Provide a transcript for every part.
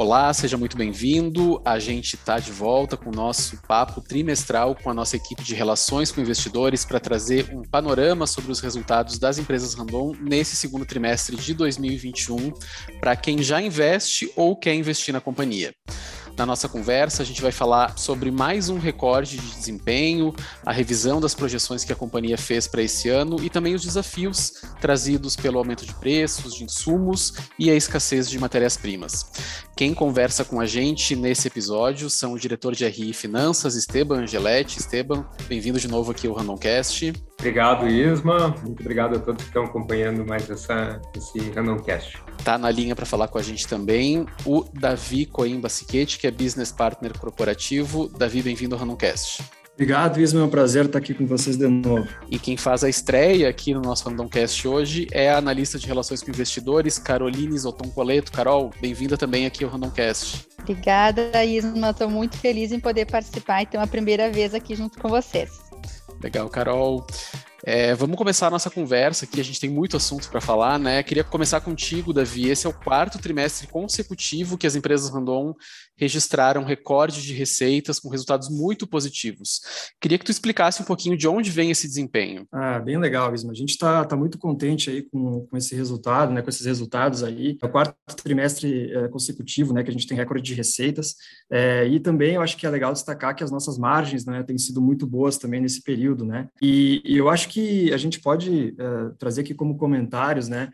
Olá, seja muito bem-vindo. A gente está de volta com o nosso papo trimestral com a nossa equipe de relações com investidores para trazer um panorama sobre os resultados das empresas Randon nesse segundo trimestre de 2021 para quem já investe ou quer investir na companhia. Na nossa conversa, a gente vai falar sobre mais um recorde de desempenho, a revisão das projeções que a companhia fez para esse ano e também os desafios trazidos pelo aumento de preços, de insumos e a escassez de matérias-primas. Quem conversa com a gente nesse episódio são o diretor de RI Finanças, Esteban Angeletti. Esteban, bem-vindo de novo aqui ao Randomcast. Obrigado, Isma. Muito obrigado a todos que estão acompanhando mais essa, esse Randomcast. Está na linha para falar com a gente também o Davi Coimba Siquete, que é Business Partner Corporativo. Davi, bem-vindo ao Randomcast. Obrigado, Isma. É um prazer estar aqui com vocês de novo. E quem faz a estreia aqui no nosso Randomcast hoje é a analista de relações com investidores, Caroline Zoton Coleto. Carol, bem-vinda também aqui ao Randomcast. Obrigada, Isma. Estou muito feliz em poder participar e ter uma primeira vez aqui junto com vocês. Legal, Carol. É, vamos começar a nossa conversa aqui, a gente tem muito assunto para falar, né? Queria começar contigo, Davi. Esse é o quarto trimestre consecutivo que as empresas Randon registraram recorde de receitas com resultados muito positivos. Queria que tu explicasse um pouquinho de onde vem esse desempenho. Ah, bem legal, Isma. A gente está tá muito contente aí com, com esse resultado, né? Com esses resultados aí. É o quarto trimestre é, consecutivo, né? Que a gente tem recorde de receitas. É, e também eu acho que é legal destacar que as nossas margens, né? Têm sido muito boas também nesse período, né? E, e eu acho que a gente pode é, trazer aqui como comentários, né?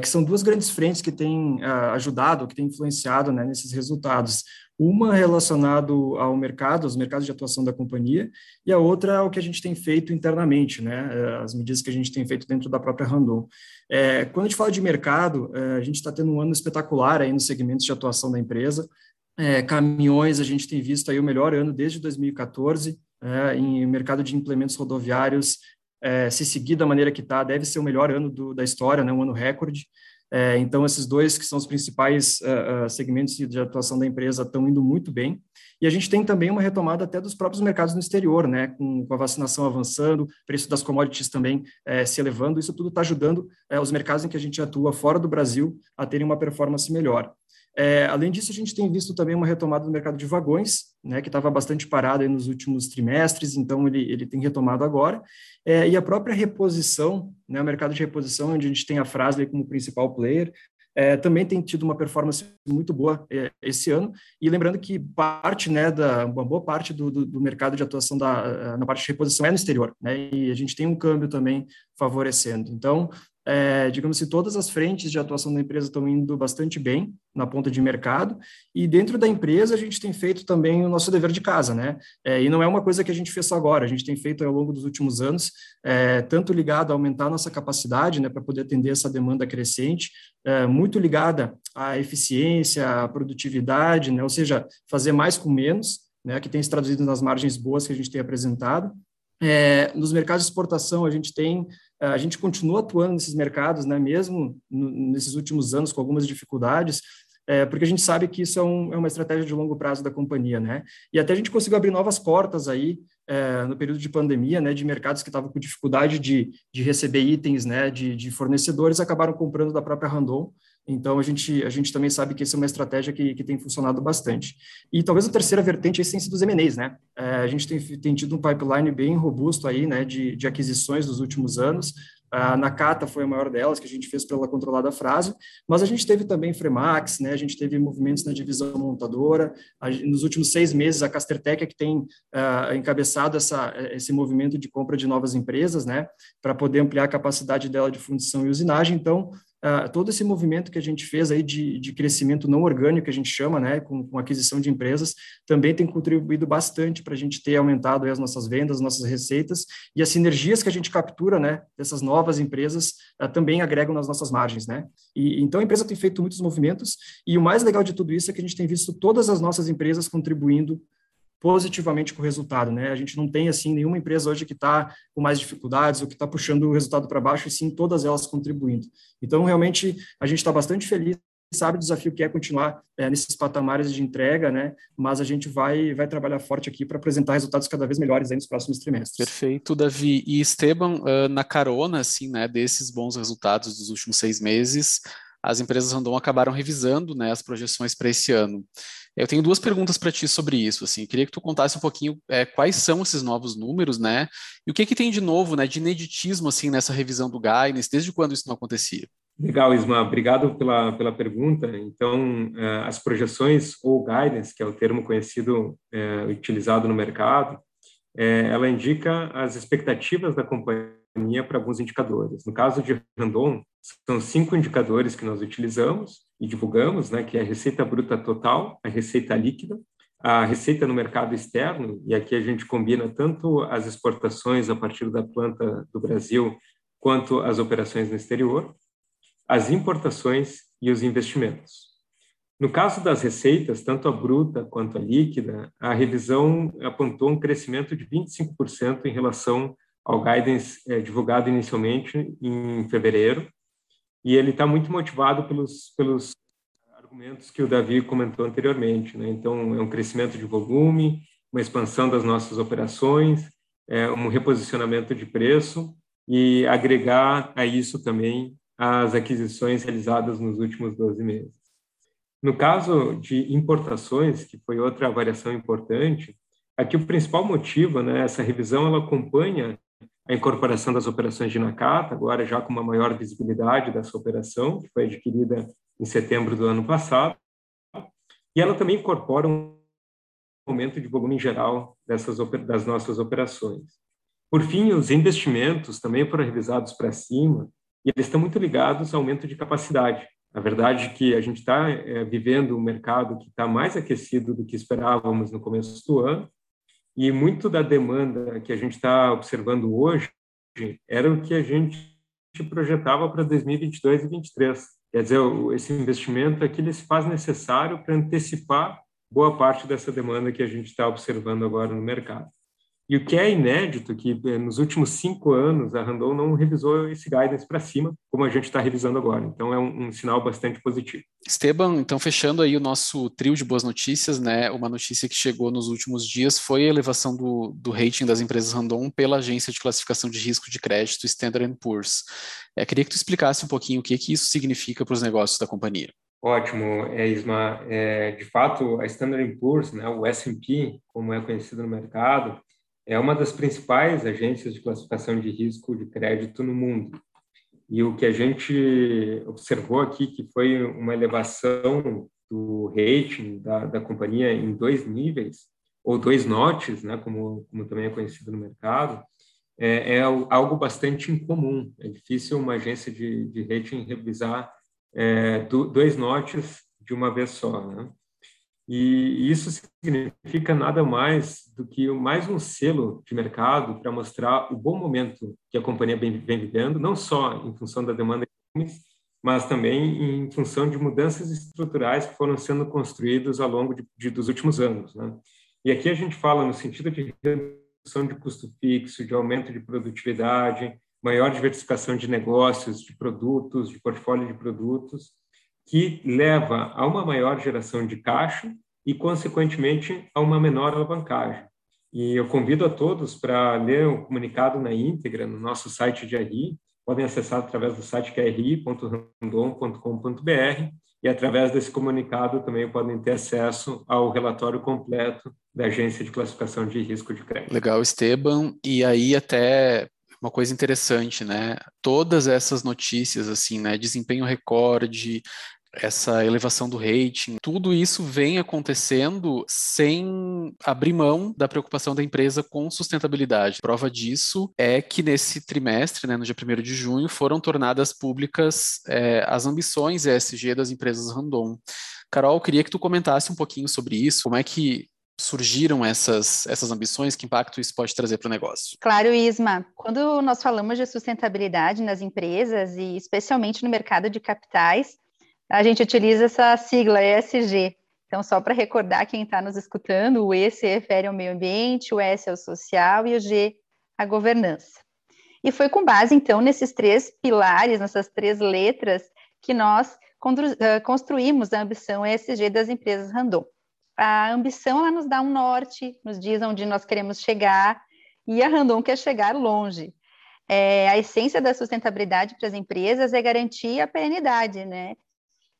Que são duas grandes frentes que têm é, ajudado, que têm influenciado, né? Nesses resultados uma relacionado ao mercado, aos mercados de atuação da companhia, e a outra é o que a gente tem feito internamente, né, é, as medidas que a gente tem feito dentro da própria Randon. É, quando a gente fala de mercado, é, a gente está tendo um ano espetacular aí nos segmentos de atuação da empresa, é, caminhões, a gente tem visto aí o melhor ano desde 2014, é, em mercado de implementos rodoviários, é, se seguir da maneira que está, deve ser o melhor ano do, da história, né, um ano recorde. É, então, esses dois que são os principais uh, segmentos de atuação da empresa estão indo muito bem. E a gente tem também uma retomada até dos próprios mercados no exterior, né? Com, com a vacinação avançando, preço das commodities também é, se elevando, isso tudo está ajudando os mercados em que a gente atua fora do Brasil a terem uma performance melhor. É, além disso, a gente tem visto também uma retomada do mercado de vagões, né, que estava bastante parado nos últimos trimestres, então ele, ele tem retomado agora. É, e a própria reposição, né, o mercado de reposição, onde a gente tem a Frasle como principal player, é, também tem tido uma performance muito boa é, esse ano. E lembrando que parte, né, da, uma boa parte do, do, do, mercado de atuação da, na parte de reposição é no exterior, né, e a gente tem um câmbio também favorecendo. Então, é, digamos assim, todas as frentes de atuação da empresa estão indo bastante bem na ponta de mercado, e dentro da empresa a gente tem feito também o nosso dever de casa, né? É, e não é uma coisa que a gente fez só agora, a gente tem feito ao longo dos últimos anos, é, tanto ligado a aumentar nossa capacidade, né, para poder atender essa demanda crescente, é, muito ligada à eficiência, à produtividade, né, ou seja, fazer mais com menos, né, que tem se traduzido nas margens boas que a gente tem apresentado. É, nos mercados de exportação, a gente tem a gente continua atuando nesses mercados, né, mesmo nesses últimos anos com algumas dificuldades, é, porque a gente sabe que isso é, um, é, uma estratégia de longo prazo da companhia, né? E até a gente conseguiu abrir novas portas aí é, no período de pandemia, né, de mercados que estavam com dificuldade de, de receber itens, né, de, de fornecedores, acabaram comprando da própria Randon. Então, a gente, a gente também sabe que essa é uma estratégia que, que tem funcionado bastante. E talvez a terceira vertente aí tem sido os M&As, né? É, a gente tem, tem tido um pipeline bem robusto aí, né, de, de aquisições nos últimos anos, a Nakata foi a maior delas, que a gente fez pela controlada frase, mas a gente teve também Fremax, né? a gente teve movimentos na divisão montadora, a, nos últimos seis meses a Castertech é que tem uh, encabeçado essa, esse movimento de compra de novas empresas, né? para poder ampliar a capacidade dela de fundição e usinagem, então uh, todo esse movimento que a gente fez aí de, de crescimento não orgânico, que a gente chama, né, com, com aquisição de empresas, também tem contribuído bastante para a gente ter aumentado as nossas vendas, as nossas receitas, e as sinergias que a gente captura, né, dessas novas empresas, uh, também agregam nas nossas margens, né. E, então, a empresa tem feito muitos movimentos, e o mais legal de tudo isso é que a gente tem visto todas as nossas empresas contribuindo positivamente com o resultado, né? A gente não tem assim nenhuma empresa hoje que está com mais dificuldades ou que está puxando o resultado para baixo, e sim todas elas contribuindo. Então, realmente, a gente está bastante feliz sabe o desafio que é continuar é, nesses patamares de entrega, né? Mas a gente vai vai trabalhar forte aqui para apresentar resultados cada vez melhores nos próximos trimestres. Perfeito, Davi. E Esteban, uh, na carona, assim, né, desses bons resultados dos últimos seis meses, as empresas Randon acabaram revisando né, as projeções para esse ano. Eu tenho duas perguntas para ti sobre isso. Assim, queria que tu contasse um pouquinho é, quais são esses novos números, né? E o que, que tem de novo, né, de ineditismo assim nessa revisão do guidance, desde quando isso não acontecia? Legal, Isma, obrigado pela, pela pergunta. Então, eh, as projeções ou guidance, que é o termo conhecido, é, utilizado no mercado, é, ela indica as expectativas da companhia para alguns indicadores. No caso de Randon, são cinco indicadores que nós utilizamos e divulgamos, né, que é a receita bruta total, a receita líquida, a receita no mercado externo, e aqui a gente combina tanto as exportações a partir da planta do Brasil, quanto as operações no exterior, as importações e os investimentos. No caso das receitas, tanto a bruta quanto a líquida, a revisão apontou um crescimento de 25% em relação ao guidance é, divulgado inicialmente em fevereiro, e ele está muito motivado pelos, pelos argumentos que o Davi comentou anteriormente. Né? Então, é um crescimento de volume, uma expansão das nossas operações, é, um reposicionamento de preço e agregar a isso também as aquisições realizadas nos últimos 12 meses. No caso de importações, que foi outra variação importante, aqui o principal motivo, né, essa revisão ela acompanha a incorporação das operações de Nakata, agora já com uma maior visibilidade dessa operação, que foi adquirida em setembro do ano passado, e ela também incorpora um aumento de volume em geral dessas das nossas operações. Por fim, os investimentos também foram revisados para cima, e eles estão muito ligados ao aumento de capacidade. A verdade é que a gente está é, vivendo um mercado que está mais aquecido do que esperávamos no começo do ano, e muito da demanda que a gente está observando hoje era o que a gente projetava para 2022 e 2023. Quer dizer, esse investimento aqui ele se faz necessário para antecipar boa parte dessa demanda que a gente está observando agora no mercado. E o que é inédito, que eh, nos últimos cinco anos a Randon não revisou esse guidance para cima, como a gente está revisando agora. Então é um, um, sinal bastante positivo. Esteban, então fechando aí o nosso trio de boas notícias, né? Uma notícia que chegou nos últimos dias foi a elevação do, do rating das empresas Randon pela agência de classificação de risco de crédito Standard Poor's. É, queria que tu explicasse um pouquinho o que, que isso significa para os negócios da companhia. Ótimo, é, Isma. É, de fato, a Standard Poor's, né, o S&P, como é conhecido no mercado, é uma das principais agências de classificação de risco de crédito no mundo. E o que a gente observou aqui, que foi uma elevação do rating da, da companhia em dois níveis, ou dois notes, né, como, como também é conhecido no mercado, é, é algo bastante incomum. É difícil uma agência de, de rating revisar é, do, dois notes de uma vez só. Né? E isso significa nada mais do que mais um selo de mercado para mostrar o bom momento que a companhia vem, vivendo, não só em função da demanda de mas também em função de mudanças estruturais que foram sendo construídas ao longo de, de, dos últimos anos. Né? E aqui a gente fala no sentido de redução de custo fixo, de aumento de produtividade, maior diversificação de negócios, de produtos, de portfólio de produtos, que leva a uma maior geração de caixa e, consequentemente, a uma menor alavancagem. E eu convido a todos para ler o comunicado na íntegra no nosso site de RI. Podem acessar através do site que é ri.randon.com.br e através desse comunicado também podem ter acesso ao relatório completo da Agência de Classificação de Risco de Crédito. Legal, Esteban. E aí até uma coisa interessante, né? Todas essas notícias, assim, né? Desempenho recorde, essa elevação do rating, tudo isso vem acontecendo sem abrir mão da preocupação da empresa com sustentabilidade. Prova disso é que nesse trimestre, né, no dia 1 de junho, foram tornadas públicas é, as ambições ESG das empresas Randon. Carol, queria que tu comentasse um pouquinho sobre isso, como é que surgiram essas, essas ambições, que impacto isso pode trazer para o negócio? Claro, Isma. Quando nós falamos de sustentabilidade nas empresas, e especialmente no mercado de capitais, a gente utiliza essa sigla ESG. Então, só para recordar quem está nos escutando, o E se refere ao meio ambiente, o S ao social e o G à governança. E foi com base, então, nesses três pilares, nessas três letras, que nós construímos a ambição ESG das empresas Randon. A ambição, ela nos dá um norte, nos diz onde nós queremos chegar, e a Randon quer chegar longe. É, a essência da sustentabilidade para as empresas é garantir a perenidade, né?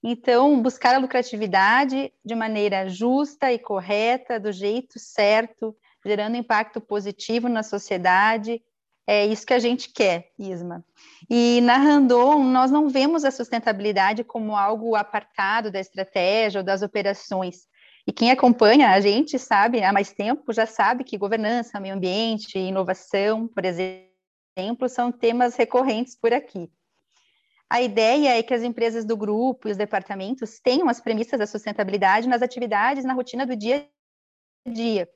Então, buscar a lucratividade de maneira justa e correta, do jeito certo, gerando impacto positivo na sociedade, é isso que a gente quer, Isma. E na Randon, nós não vemos a sustentabilidade como algo apartado da estratégia ou das operações. E quem acompanha a gente sabe, há mais tempo, já sabe que governança, meio ambiente, inovação, por exemplo, são temas recorrentes por aqui. A ideia é que as empresas do grupo e os departamentos tenham as premissas da sustentabilidade nas atividades, na rotina do dia a dia.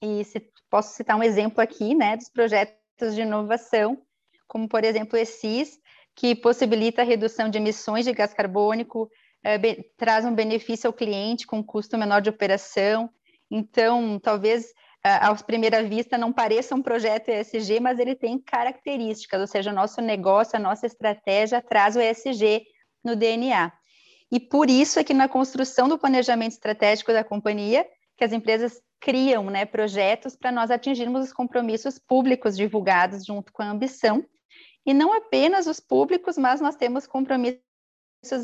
E se, posso citar um exemplo aqui, né, dos projetos de inovação, como, por exemplo, o ESIS, que possibilita a redução de emissões de gás carbônico, be, traz um benefício ao cliente com um custo menor de operação. Então, talvez à primeira vista não pareça um projeto ESG, mas ele tem características, ou seja, o nosso negócio, a nossa estratégia traz o ESG no DNA. E por isso é que na construção do planejamento estratégico da companhia, que as empresas criam né, projetos para nós atingirmos os compromissos públicos divulgados junto com a ambição, e não apenas os públicos, mas nós temos compromissos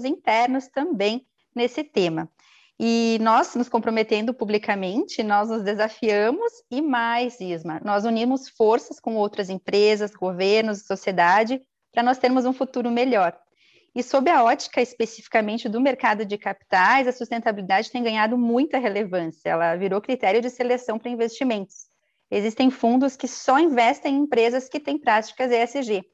internos também nesse tema. E nós, nos comprometendo publicamente, nós nos desafiamos e mais, Isma, nós unimos forças com outras empresas, governos, sociedade, para nós termos um futuro melhor. E sob a ótica especificamente do mercado de capitais, a sustentabilidade tem ganhado muita relevância. Ela virou critério de seleção para investimentos. Existem fundos que só investem em empresas que têm práticas ESG.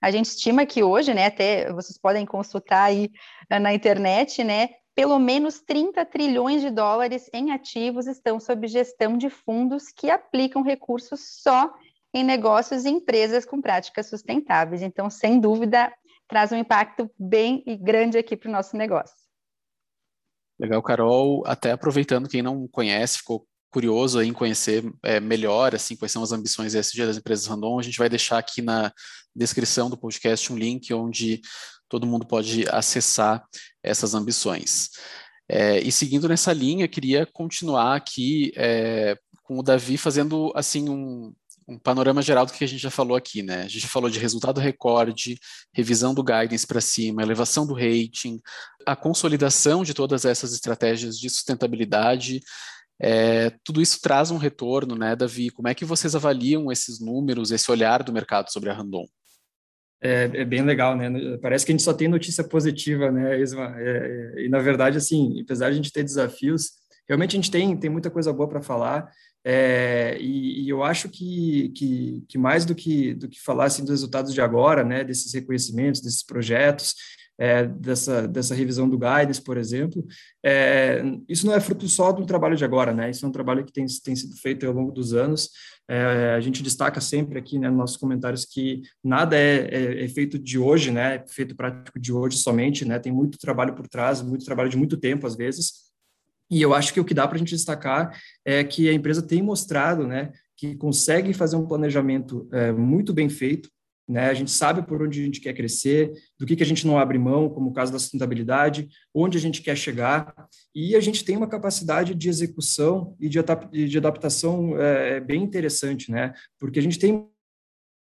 A gente estima que hoje, né, até vocês podem consultar aí na internet, né, pelo menos 30 trilhões de dólares em ativos estão sob gestão de fundos que aplicam recursos só em negócios e empresas com práticas sustentáveis. Então, sem dúvida, traz um impacto bem grande aqui para o nosso negócio. Legal, Carol. Até aproveitando, quem não conhece, ficou curioso em conhecer é, melhor assim quais são as ambições ESG das empresas random, a gente vai deixar aqui na descrição do podcast um link onde todo mundo pode acessar essas ambições. É, e seguindo nessa linha, queria continuar aqui é, com o Davi fazendo assim um, um panorama geral do que a gente já falou aqui, né? A gente falou de resultado recorde, revisão do guidance para cima, elevação do rating, a consolidação de todas essas estratégias de sustentabilidade. É, tudo isso traz um retorno, né, Davi? Como é que vocês avaliam esses números, esse olhar do mercado sobre a Randon? É, é, bem legal, né? Parece que a gente só tem notícia positiva, né, Isma? É, é, e na verdade, assim, apesar de a gente ter desafios, realmente a gente tem, tem muita coisa boa para falar. É, e, e, eu acho que, que, que, mais do que, do que falar assim, dos resultados de agora, né, desses reconhecimentos, desses projetos, é, dessa, dessa revisão do guidance, por exemplo, é, isso não é fruto só do trabalho de agora, né? Isso é um trabalho que tem, tem sido feito ao longo dos anos. É, a gente destaca sempre aqui, né, nos nossos comentários, que nada é, é, é, feito de hoje, né? É feito prático de hoje somente, né? Tem muito trabalho por trás, muito trabalho de muito tempo, às vezes. E eu acho que o que dá para a gente destacar é que a empresa tem mostrado né, que consegue fazer um planejamento é, muito bem feito, né? A gente sabe por onde a gente quer crescer, do que, que a gente não abre mão, como o caso da sustentabilidade, onde a gente quer chegar, e a gente tem uma capacidade de execução e de, adaptação é, bem interessante, né? Porque a gente tem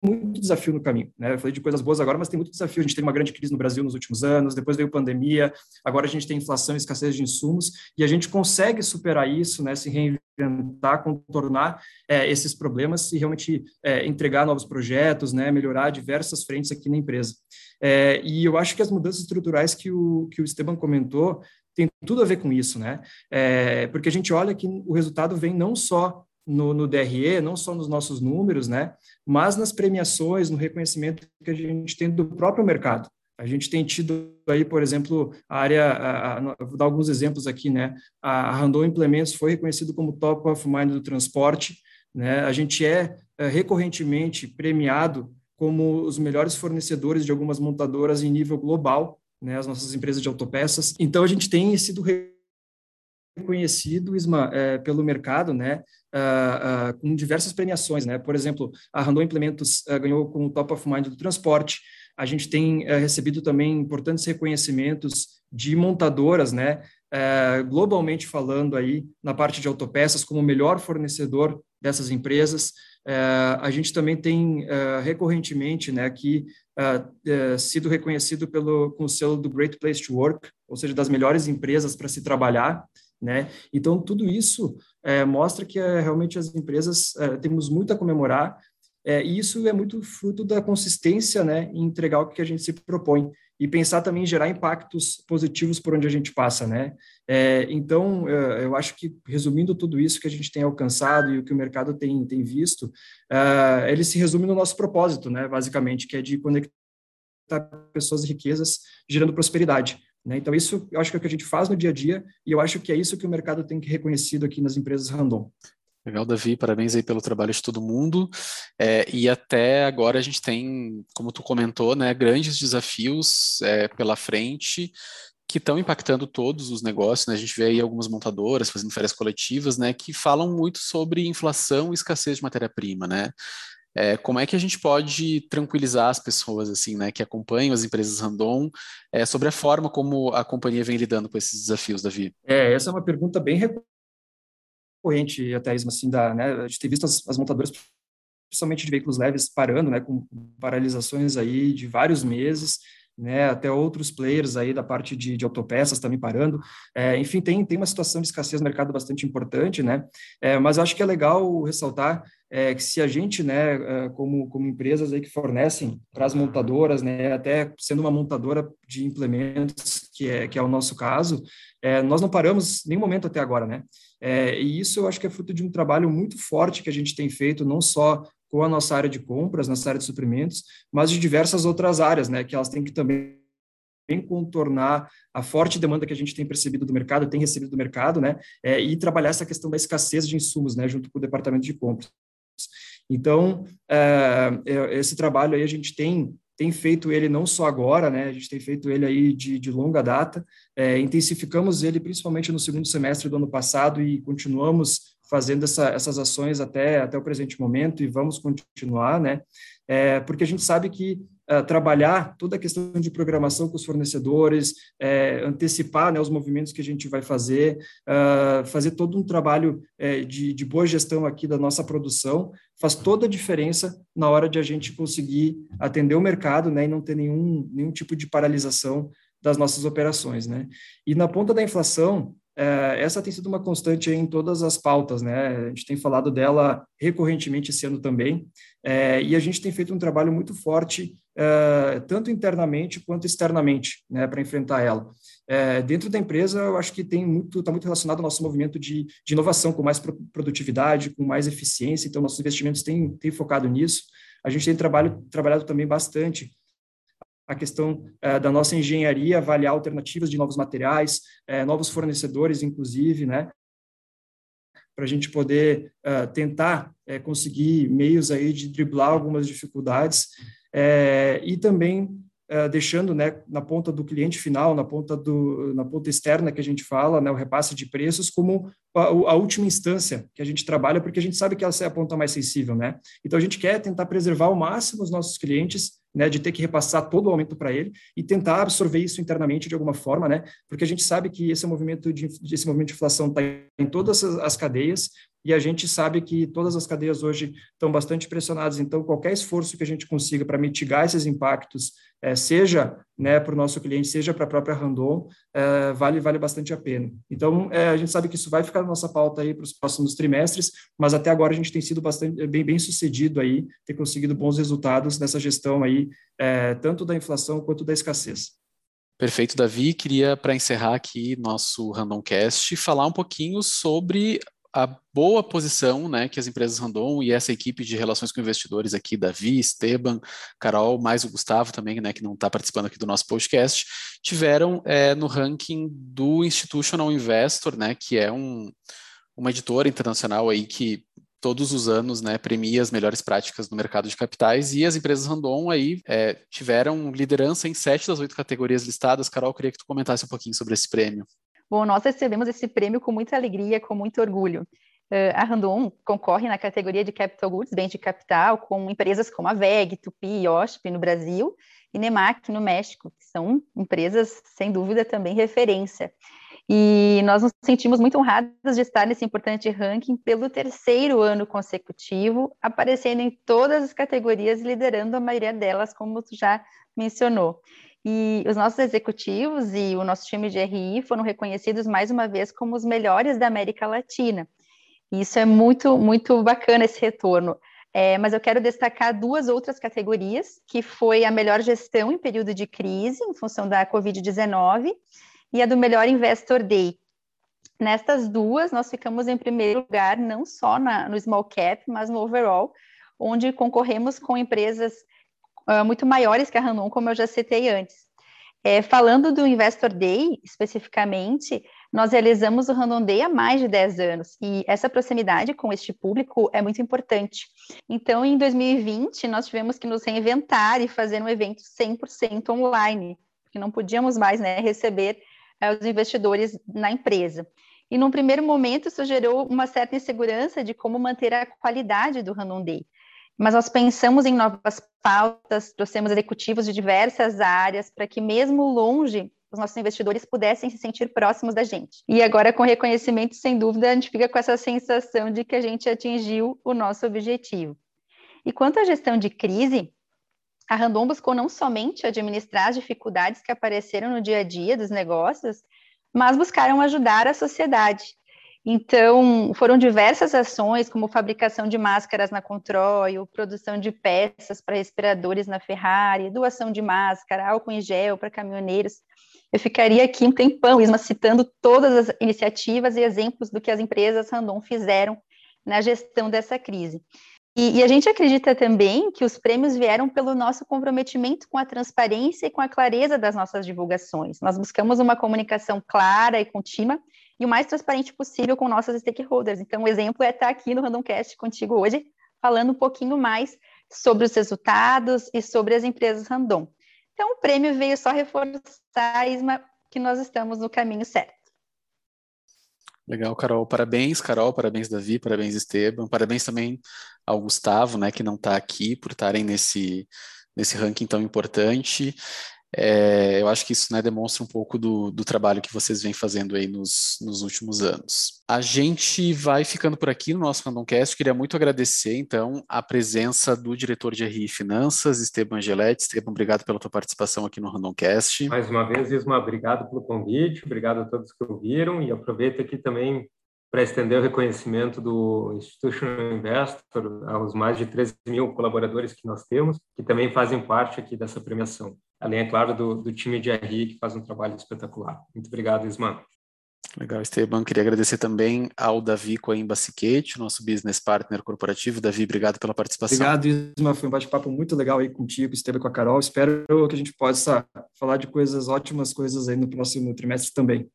muito desafio no caminho, né? Eu falei de coisas boas agora, mas tem muito desafio. A gente tem uma grande crise no Brasil nos últimos anos, depois veio pandemia, agora a gente tem inflação e escassez de insumos, e a gente consegue superar isso, né? Se reinventar, contornar é, esses problemas e realmente é, entregar novos projetos, né? Melhorar diversas frentes aqui na empresa. É, e eu acho que as mudanças estruturais que o, que o Esteban comentou tem tudo a ver com isso, né? É, porque a gente olha que o resultado vem não só no, no, DRE, não só nos nossos números, né, mas nas premiações, no reconhecimento que a gente tem do próprio mercado. A gente tem tido aí, por exemplo, a área, a, a, vou dar alguns exemplos aqui, né, a Randon Implementos foi reconhecido como Top of Mind do transporte, né, a gente é, é recorrentemente premiado como os melhores fornecedores de algumas montadoras em nível global, né, as nossas empresas de autopeças. Então, a gente tem sido reconhecido, Isma, é, pelo mercado, né, uh, uh, com diversas premiações, né, por exemplo, a Randon Implementos uh, ganhou com o Top of Mind do transporte, a gente tem eh, recebido também importantes reconhecimentos de montadoras, né, globalmente falando aí, na parte de autopeças, como o melhor fornecedor dessas empresas. É, a gente também tem recorrentemente né, aqui sido reconhecido pelo, com o selo do Great Place to Work, ou seja, das melhores empresas para se trabalhar. Né? Então, tudo isso mostra que realmente as empresas temos muito a comemorar, e isso é muito fruto da consistência né, em entregar o que a gente se propõe e pensar também em gerar impactos positivos por onde a gente passa, né? É, então, é, eu acho que, resumindo tudo isso que a gente tem alcançado e o que o mercado tem, tem visto, ele se resume no nosso propósito, né? Basicamente, que é de conectar pessoas e riquezas gerando prosperidade. Né? Então, isso eu acho que é o que a gente faz no dia a dia e eu acho que é isso que o mercado tem que reconhecido aqui nas empresas Randon. Legal, Davi, parabéns aí pelo trabalho de todo mundo. É, e até agora a gente tem, como tu comentou, né, grandes desafios é, pela frente que estão impactando todos os negócios. Né? A gente vê aí algumas montadoras fazendo férias coletivas, né, que falam muito sobre inflação e escassez de matéria-prima, né? É, como é que a gente pode tranquilizar as pessoas assim, né, que acompanham as empresas Randon é, sobre a forma como a companhia vem lidando com esses desafios, Davi? É, essa é uma pergunta bem corrente até assim da, né, a gente tem visto as, as montadoras principalmente de veículos leves parando, né, com paralisações aí de vários meses, né, até outros players aí da parte de, de autopeças também parando. É, enfim, tem, tem uma situação de escassez no mercado bastante importante, né, é, mas acho que é legal ressaltar é, que se a gente, né, é, como, como empresas aí que fornecem para as montadoras, né, até sendo uma montadora de implementos, que é, que é o nosso caso, é, nós não paramos nenhum momento até agora, né, é, e isso eu acho que é fruto de um trabalho muito forte que a gente tem feito, não só com a nossa área de compras, nossa área de suprimentos, mas de diversas outras áreas, né, que elas têm que também contornar a forte demanda que a gente tem percebido do mercado, tem recebido do mercado, né, é, e trabalhar essa questão da escassez de insumos, né, junto com o departamento de compras. Então, é, é esse trabalho aí a gente tem tem feito ele não só agora, né, a gente tem feito ele aí de, de longa data, é, intensificamos ele principalmente no segundo semestre do ano passado e continuamos fazendo essa, essas ações até, até o presente momento e vamos continuar, né, é, porque a gente sabe que uh, trabalhar toda a questão de programação com os fornecedores, é, antecipar né, os movimentos que a gente vai fazer, uh, fazer todo um trabalho de, de boa gestão aqui da nossa produção, faz toda a diferença na hora de a gente conseguir atender o mercado né, e não ter nenhum, nenhum tipo de paralisação das nossas operações. Né? E na ponta da inflação, essa tem sido uma constante em todas as pautas, né? A gente tem falado dela recorrentemente esse ano também, e a gente tem feito um trabalho muito forte, é, tanto internamente quanto externamente, né, para enfrentar ela. É, dentro da empresa, eu acho que tem muito, está muito relacionado ao nosso movimento de, de inovação, com mais produtividade, com mais eficiência, então nossos investimentos têm, têm focado nisso. A gente tem trabalho, trabalhado também bastante a questão é, da nossa engenharia, avaliar alternativas de novos materiais, novos fornecedores, inclusive, né? Para a gente poder tentar conseguir meios aí de driblar algumas dificuldades e também deixando né, na ponta do cliente final, na ponta, do, na ponta externa que a gente fala, né, o repasse de preços, como a, a, última instância que a gente trabalha, porque a gente sabe que essa é a ponta mais sensível. Né? Então, a gente quer tentar preservar ao máximo os nossos clientes né, de ter que repassar todo o aumento para ele e tentar absorver isso internamente de alguma forma, né, porque a gente sabe que esse movimento de, esse movimento de inflação está em todas as cadeias e a gente sabe que todas as cadeias hoje estão bastante pressionadas, então qualquer esforço que a gente consiga para mitigar esses impactos, é, seja né, para o nosso cliente, seja para a própria Randon, é, vale, vale bastante a pena. Então, é, a gente sabe que isso vai ficar na nossa pauta aí para os próximos trimestres, mas até agora a gente tem sido bastante bem, bem sucedido aí, ter conseguido bons resultados nessa gestão aí, é, tanto da inflação quanto da escassez. Perfeito, Davi. Queria, para encerrar aqui nosso Randomcast, falar um pouquinho sobre a boa posição né, que as empresas Randon e essa equipe de relações com investidores aqui, Davi, Esteban, Carol, mais o Gustavo também, né, que não está participando aqui do nosso podcast, tiveram é, no ranking do Institutional Investor, né, que é um, uma editora internacional aí que todos os anos né, premia as melhores práticas no mercado de capitais e as empresas Randon aí é, tiveram liderança em sete das oito categorias listadas. Carol, queria que tu comentasse um pouquinho sobre esse prêmio. Bom, nós recebemos esse prêmio com muita alegria, com muito orgulho. Uh, a Randon concorre na categoria de Capital Goods, bem de capital, com empresas como a VEG, Tupi OSP no Brasil e Nemac no México, que são empresas, sem dúvida, também referência. E nós nos sentimos muito honrados de estar nesse importante ranking pelo terceiro ano consecutivo, aparecendo em todas as categorias e liderando a maioria delas, como tu já mencionou. E os nossos executivos e o nosso time de RI foram reconhecidos mais uma vez como os melhores da América Latina. Isso é muito, muito bacana esse retorno. É, mas eu quero destacar duas outras categorias, que foi a melhor gestão em período de crise, em função da Covid-19, e a do melhor Investor Day. Nestas duas, nós ficamos em primeiro lugar, não só na, no small cap, mas no overall, onde concorremos com empresas uh, muito maiores que a Randon, como eu já citei antes. É, falando do Investor Day, especificamente, nós realizamos o Random Day há mais de 10 anos, e essa proximidade com este público é muito importante. Então, em 2020, nós tivemos que nos reinventar e fazer um evento 100% online, porque não podíamos mais né, receber uh, os investidores na empresa. E num primeiro momento, isso gerou uma certa insegurança de como manter a qualidade do Random Day mas nós pensamos em novas pautas, trouxemos executivos de diversas áreas para que, mesmo longe, os nossos investidores pudessem se sentir próximos da gente. E agora, com reconhecimento, sem dúvida, a gente fica com essa sensação de que a gente atingiu o nosso objetivo. E quanto à gestão de crise, a Randon buscou não somente administrar as dificuldades que apareceram no dia a dia dos negócios, mas buscaram ajudar a sociedade, então, foram diversas ações, como fabricação de máscaras na Controil, produção de peças para respiradores na Ferrari, doação de máscara, álcool em gel para caminhoneiros. Eu ficaria aqui um tempão, Isma, citando todas as iniciativas e exemplos do que as empresas Randon fizeram na gestão dessa crise. E, e, a gente acredita também que os prêmios vieram pelo nosso comprometimento com a transparência e com a clareza das nossas divulgações. Nós buscamos uma comunicação clara e contínua e o mais transparente possível com nossos stakeholders. Então, o exemplo é estar aqui no Randomcast contigo hoje, falando um pouquinho mais sobre os resultados e sobre as empresas Random. Então, o prêmio veio só reforçar, Isma, que nós estamos no caminho certo. Legal, Carol. Parabéns, Carol. Parabéns, Davi. Parabéns, Esteban. Parabéns também ao Gustavo, né, que não está aqui, por estarem nesse, nesse ranking tão importante. É, eu acho que isso né, demonstra um pouco do, do, trabalho que vocês vêm fazendo aí nos, nos, últimos anos. A gente vai ficando por aqui no nosso Randomcast. Queria muito agradecer, então, a presença do diretor de RI Finanças, Esteban Angeletti. Esteban, obrigado pela tua participação aqui no Randomcast. Mais uma vez, Isma, obrigado pelo convite, obrigado a todos que ouviram e aproveito aqui também para estender o reconhecimento do Institutional Investor aos mais de 13 mil colaboradores que nós temos, que também fazem parte aqui dessa premiação. Além, é claro, do, do time de RI, que faz um trabalho espetacular. Muito obrigado, Isma. Legal, Esteban. Queria agradecer também ao Davi Coimba Siquete, nosso business partner corporativo. Davi, obrigado pela participação. Obrigado, Isma. Foi um bate-papo muito legal aí contigo, Esteban e com a Carol. Espero que a gente possa falar de coisas ótimas, coisas aí no próximo trimestre também.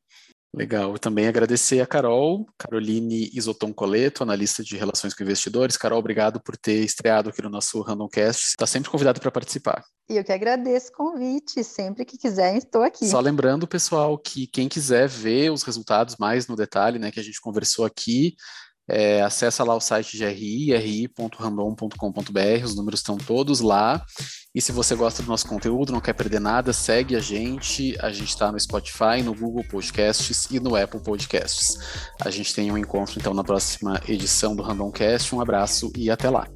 Legal. Também agradecer a Carol, Caroline Isoton Coleto, analista de relações com investidores. Carol, obrigado por ter estreado aqui no nosso Randomcast. Está sempre convidado para participar. E eu que agradeço o convite. Sempre que quiser, estou aqui. Só lembrando, pessoal, que quem quiser ver os resultados mais no detalhe, né, que a gente conversou aqui, é, acessa lá o site de RI, ri.random.com.br, os números estão todos lá. E se você gosta do nosso conteúdo, não quer perder nada, segue a gente. A gente está no Spotify, no Google Podcasts e no Apple Podcasts. A gente tem um encontro então na próxima edição do Randomcast. Um abraço e até lá.